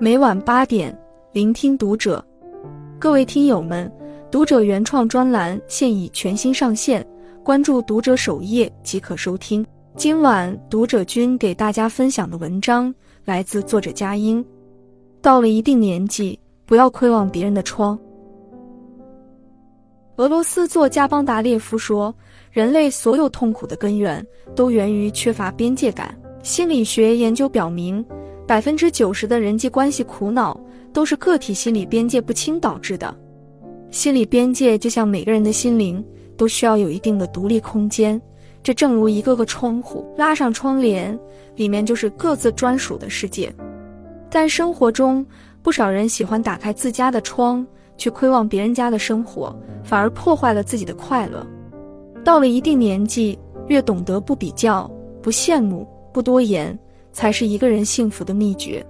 每晚八点，聆听读者。各位听友们，读者原创专栏现已全新上线，关注读者首页即可收听。今晚读者君给大家分享的文章来自作者佳音。到了一定年纪，不要窥望别人的窗。俄罗斯作家邦达列夫说：“人类所有痛苦的根源都源于缺乏边界感。”心理学研究表明，百分之九十的人际关系苦恼都是个体心理边界不清导致的。心理边界就像每个人的心灵，都需要有一定的独立空间。这正如一个个窗户，拉上窗帘，里面就是各自专属的世界。但生活中，不少人喜欢打开自家的窗。去窥望别人家的生活，反而破坏了自己的快乐。到了一定年纪，越懂得不比较、不羡慕、不多言，才是一个人幸福的秘诀。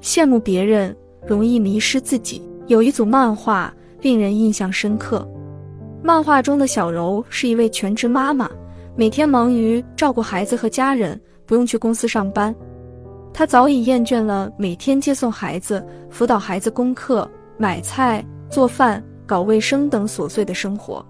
羡慕别人，容易迷失自己。有一组漫画令人印象深刻。漫画中的小柔是一位全职妈妈，每天忙于照顾孩子和家人，不用去公司上班。她早已厌倦了每天接送孩子、辅导孩子功课。买菜、做饭、搞卫生等琐碎的生活。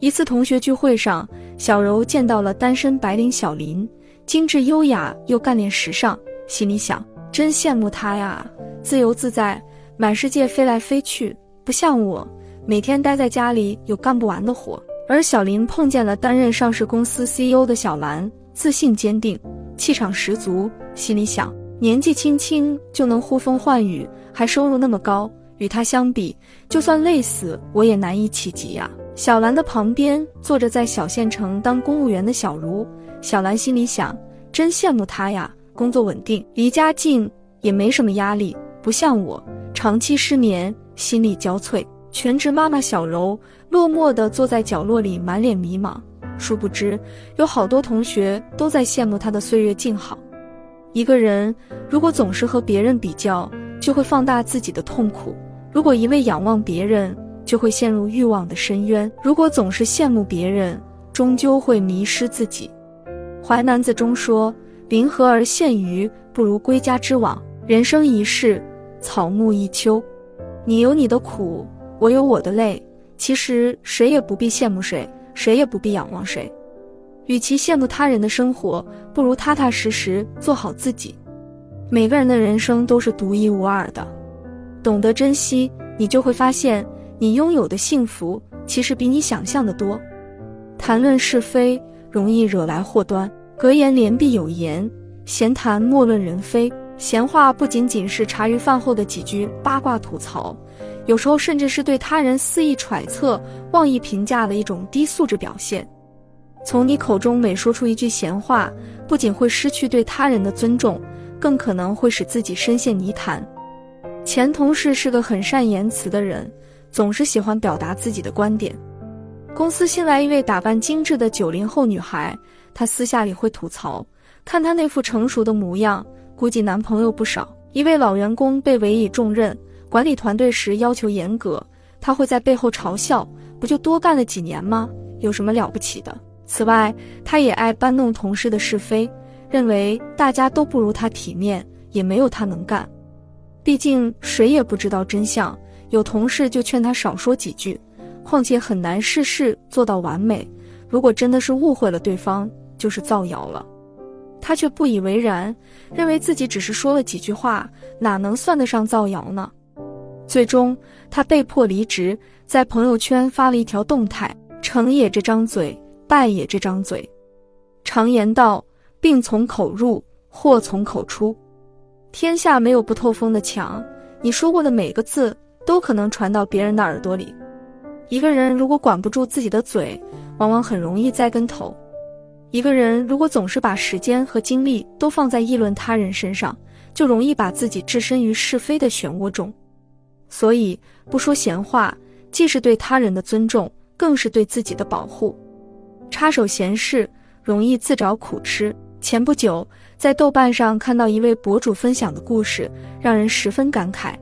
一次同学聚会上，小柔见到了单身白领小林，精致优雅又干练时尚，心里想：真羡慕他呀，自由自在，满世界飞来飞去，不像我，每天待在家里有干不完的活。而小林碰见了担任上市公司 CEO 的小兰，自信坚定，气场十足，心里想：年纪轻轻就能呼风唤雨，还收入那么高。与他相比，就算累死我也难以企及呀。小兰的旁边坐着在小县城当公务员的小茹，小兰心里想：真羡慕他呀，工作稳定，离家近，也没什么压力，不像我，长期失眠，心力交瘁。全职妈妈小柔落寞地坐在角落里，满脸迷茫。殊不知，有好多同学都在羡慕她的岁月静好。一个人如果总是和别人比较，就会放大自己的痛苦。如果一味仰望别人，就会陷入欲望的深渊；如果总是羡慕别人，终究会迷失自己。《淮南子》中说：“临河而羡鱼，不如归家之往。人生一世，草木一秋。你有你的苦，我有我的累。其实谁也不必羡慕谁，谁也不必仰望谁。与其羡慕他人的生活，不如踏踏实实做好自己。每个人的人生都是独一无二的。”懂得珍惜，你就会发现，你拥有的幸福其实比你想象的多。谈论是非，容易惹来祸端。格言联必有言：闲谈莫论人非。闲话不仅仅是茶余饭后的几句八卦吐槽，有时候甚至是对他人肆意揣测、妄议评价的一种低素质表现。从你口中每说出一句闲话，不仅会失去对他人的尊重，更可能会使自己深陷泥潭。前同事是个很善言辞的人，总是喜欢表达自己的观点。公司新来一位打扮精致的九零后女孩，她私下里会吐槽：看她那副成熟的模样，估计男朋友不少。一位老员工被委以重任，管理团队时要求严格，她会在背后嘲笑：不就多干了几年吗？有什么了不起的？此外，她也爱搬弄同事的是非，认为大家都不如她体面，也没有她能干。毕竟谁也不知道真相，有同事就劝他少说几句，况且很难事事做到完美。如果真的是误会了对方，就是造谣了。他却不以为然，认为自己只是说了几句话，哪能算得上造谣呢？最终，他被迫离职，在朋友圈发了一条动态：“成也这张嘴，败也这张嘴。常言道，病从口入，祸从口出。”天下没有不透风的墙，你说过的每个字都可能传到别人的耳朵里。一个人如果管不住自己的嘴，往往很容易栽跟头。一个人如果总是把时间和精力都放在议论他人身上，就容易把自己置身于是非的漩涡中。所以，不说闲话，既是对他人的尊重，更是对自己的保护。插手闲事，容易自找苦吃。前不久，在豆瓣上看到一位博主分享的故事，让人十分感慨。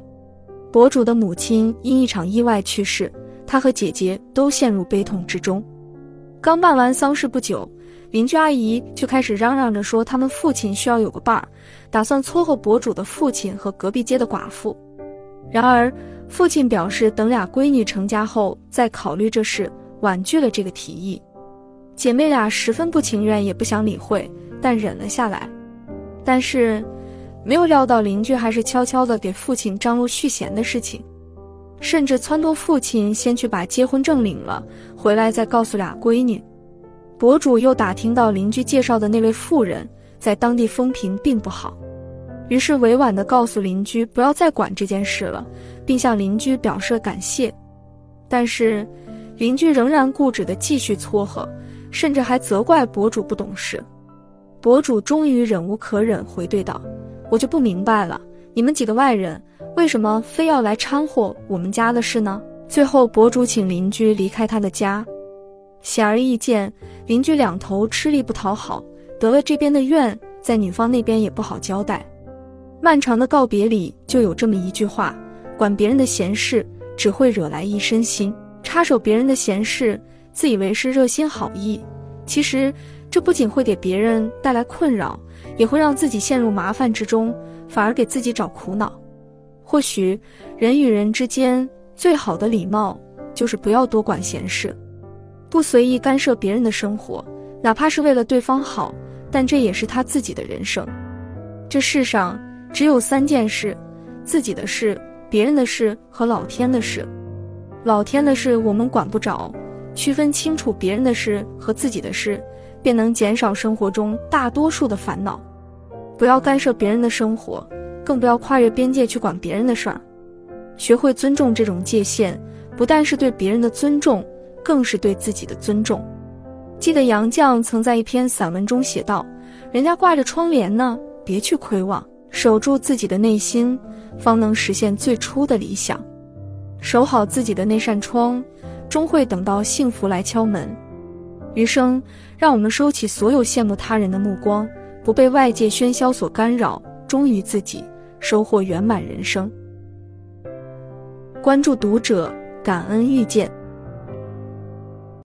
博主的母亲因一场意外去世，他和姐姐都陷入悲痛之中。刚办完丧事不久，邻居阿姨就开始嚷嚷着说，他们父亲需要有个伴儿，打算撮合博主的父亲和隔壁街的寡妇。然而，父亲表示等俩闺女成家后再考虑这事，婉拒了这个提议。姐妹俩十分不情愿，也不想理会，但忍了下来。但是，没有料到邻居还是悄悄地给父亲张罗续弦的事情，甚至撺掇父亲先去把结婚证领了，回来再告诉俩闺女。博主又打听到邻居介绍的那位妇人在当地风评并不好，于是委婉地告诉邻居不要再管这件事了，并向邻居表示感谢。但是，邻居仍然固执地继续撮合。甚至还责怪博主不懂事，博主终于忍无可忍，回怼道：“我就不明白了，你们几个外人为什么非要来掺和我们家的事呢？”最后，博主请邻居离开他的家。显而易见，邻居两头吃力不讨好，得了这边的怨，在女方那边也不好交代。漫长的告别里就有这么一句话：“管别人的闲事，只会惹来一身腥；插手别人的闲事。”自以为是热心好意，其实这不仅会给别人带来困扰，也会让自己陷入麻烦之中，反而给自己找苦恼。或许人与人之间最好的礼貌，就是不要多管闲事，不随意干涉别人的生活，哪怕是为了对方好，但这也是他自己的人生。这世上只有三件事：自己的事、别人的事和老天的事。老天的事我们管不着。区分清楚别人的事和自己的事，便能减少生活中大多数的烦恼。不要干涉别人的生活，更不要跨越边界去管别人的事儿。学会尊重这种界限，不但是对别人的尊重，更是对自己的尊重。记得杨绛曾在一篇散文中写道：“人家挂着窗帘呢，别去窥望，守住自己的内心，方能实现最初的理想。守好自己的那扇窗。”终会等到幸福来敲门。余生，让我们收起所有羡慕他人的目光，不被外界喧嚣所干扰，忠于自己，收获圆满人生。关注读者，感恩遇见。